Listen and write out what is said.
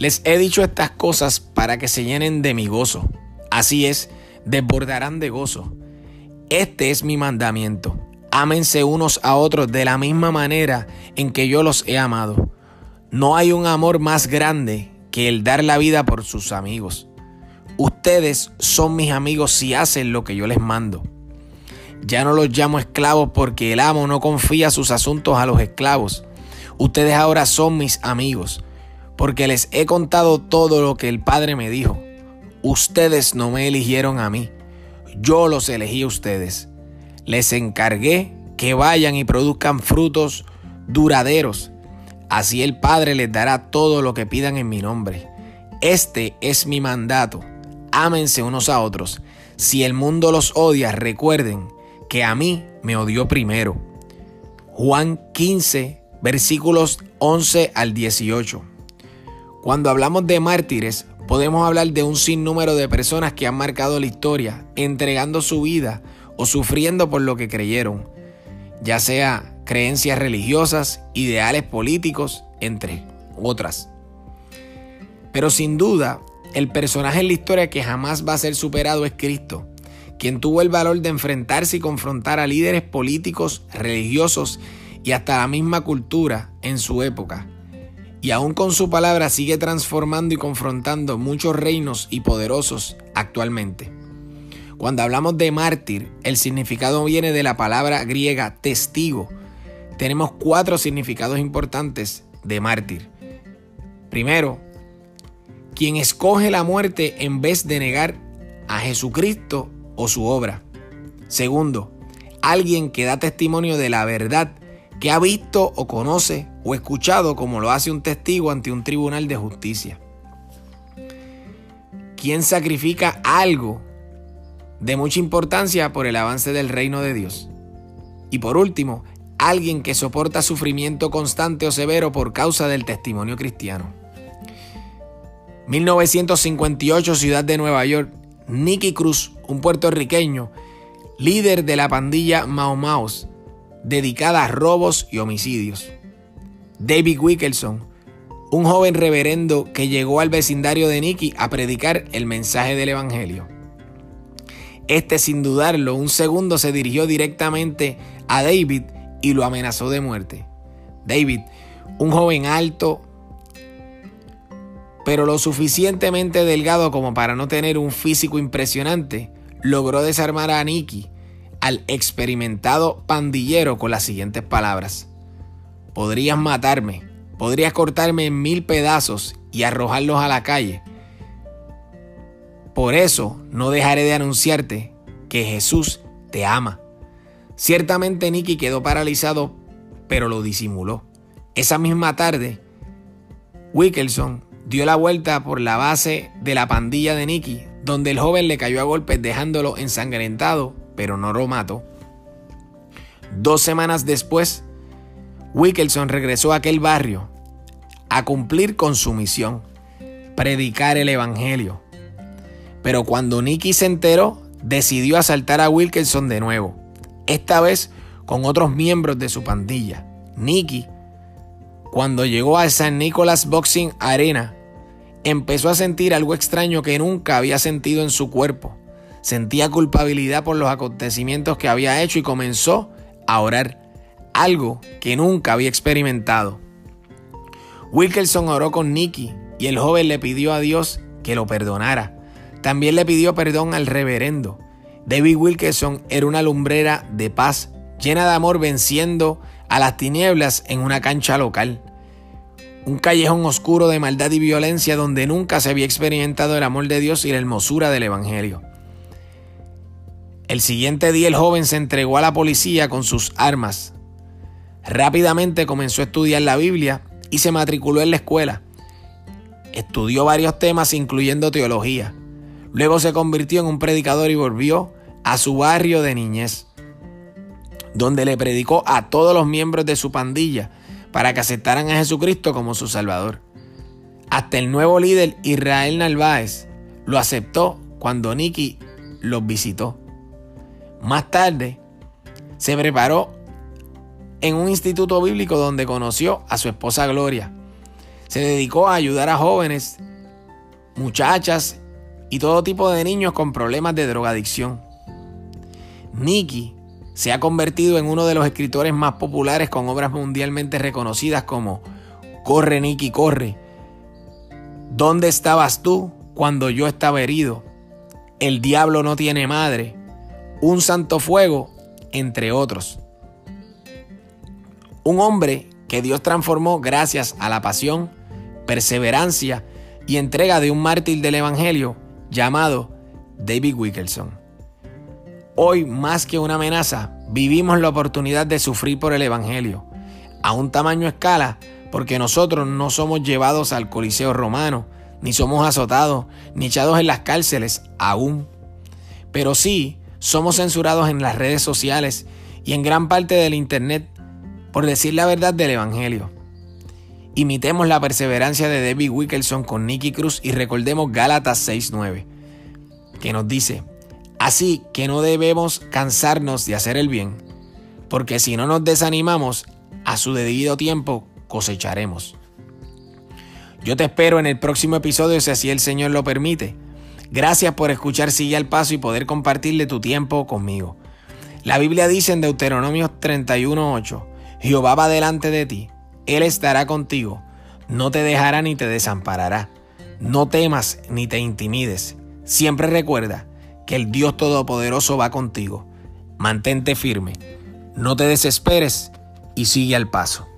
Les he dicho estas cosas para que se llenen de mi gozo. Así es, desbordarán de gozo. Este es mi mandamiento. Ámense unos a otros de la misma manera en que yo los he amado. No hay un amor más grande que el dar la vida por sus amigos. Ustedes son mis amigos si hacen lo que yo les mando. Ya no los llamo esclavos porque el amo no confía sus asuntos a los esclavos. Ustedes ahora son mis amigos porque les he contado todo lo que el Padre me dijo. Ustedes no me eligieron a mí, yo los elegí a ustedes. Les encargué que vayan y produzcan frutos duraderos. Así el Padre les dará todo lo que pidan en mi nombre. Este es mi mandato. Ámense unos a otros. Si el mundo los odia, recuerden que a mí me odió primero. Juan 15, versículos 11 al 18. Cuando hablamos de mártires, podemos hablar de un sinnúmero de personas que han marcado la historia, entregando su vida o sufriendo por lo que creyeron, ya sea creencias religiosas, ideales políticos, entre otras. Pero sin duda, el personaje en la historia que jamás va a ser superado es Cristo, quien tuvo el valor de enfrentarse y confrontar a líderes políticos, religiosos y hasta la misma cultura en su época y aún con su palabra sigue transformando y confrontando muchos reinos y poderosos actualmente. Cuando hablamos de mártir, el significado viene de la palabra griega testigo. Tenemos cuatro significados importantes de mártir. Primero, quien escoge la muerte en vez de negar a Jesucristo o su obra. Segundo, alguien que da testimonio de la verdad que ha visto o conoce o escuchado como lo hace un testigo ante un tribunal de justicia. ¿Quién sacrifica algo de mucha importancia por el avance del reino de Dios? Y por último, alguien que soporta sufrimiento constante o severo por causa del testimonio cristiano. 1958, ciudad de Nueva York, Nicky Cruz, un puertorriqueño, líder de la pandilla Mau Maus, dedicada a robos y homicidios. David Wickelson, un joven reverendo que llegó al vecindario de Nicky a predicar el mensaje del Evangelio. Este sin dudarlo un segundo se dirigió directamente a David y lo amenazó de muerte. David, un joven alto, pero lo suficientemente delgado como para no tener un físico impresionante, logró desarmar a Nicky al experimentado pandillero con las siguientes palabras. Podrías matarme, podrías cortarme en mil pedazos y arrojarlos a la calle. Por eso no dejaré de anunciarte que Jesús te ama. Ciertamente Nicky quedó paralizado, pero lo disimuló. Esa misma tarde, Wickelson dio la vuelta por la base de la pandilla de Nicky, donde el joven le cayó a golpes dejándolo ensangrentado pero no lo mató. Dos semanas después, Wickelson regresó a aquel barrio a cumplir con su misión, predicar el Evangelio. Pero cuando Nicky se enteró, decidió asaltar a Wilkerson de nuevo, esta vez con otros miembros de su pandilla. Nicky, cuando llegó a San Nicolás Boxing Arena, empezó a sentir algo extraño que nunca había sentido en su cuerpo. Sentía culpabilidad por los acontecimientos que había hecho y comenzó a orar, algo que nunca había experimentado. Wilkerson oró con Nicky y el joven le pidió a Dios que lo perdonara. También le pidió perdón al reverendo. David Wilkerson era una lumbrera de paz, llena de amor venciendo a las tinieblas en una cancha local. Un callejón oscuro de maldad y violencia donde nunca se había experimentado el amor de Dios y la hermosura del Evangelio. El siguiente día el joven se entregó a la policía con sus armas. Rápidamente comenzó a estudiar la Biblia y se matriculó en la escuela. Estudió varios temas incluyendo teología. Luego se convirtió en un predicador y volvió a su barrio de niñez, donde le predicó a todos los miembros de su pandilla para que aceptaran a Jesucristo como su Salvador. Hasta el nuevo líder Israel Narváez lo aceptó cuando Nicky los visitó. Más tarde, se preparó en un instituto bíblico donde conoció a su esposa Gloria. Se dedicó a ayudar a jóvenes, muchachas y todo tipo de niños con problemas de drogadicción. Nicky se ha convertido en uno de los escritores más populares con obras mundialmente reconocidas como Corre Nicky, corre. ¿Dónde estabas tú cuando yo estaba herido? El diablo no tiene madre. Un santo fuego, entre otros. Un hombre que Dios transformó gracias a la pasión, perseverancia y entrega de un mártir del Evangelio llamado David Wickelson. Hoy, más que una amenaza, vivimos la oportunidad de sufrir por el Evangelio, a un tamaño escala, porque nosotros no somos llevados al Coliseo romano, ni somos azotados, ni echados en las cárceles aún. Pero sí somos censurados en las redes sociales y en gran parte del Internet por decir la verdad del Evangelio. Imitemos la perseverancia de David Wickelson con Nicky Cruz y recordemos Gálatas 6.9, que nos dice, así que no debemos cansarnos de hacer el bien, porque si no nos desanimamos, a su debido tiempo cosecharemos. Yo te espero en el próximo episodio si así el Señor lo permite. Gracias por escuchar Sigue al Paso y poder compartirle tu tiempo conmigo. La Biblia dice en Deuteronomio 31.8, Jehová va delante de ti, Él estará contigo, no te dejará ni te desamparará. No temas ni te intimides. Siempre recuerda que el Dios Todopoderoso va contigo. Mantente firme, no te desesperes y sigue al paso.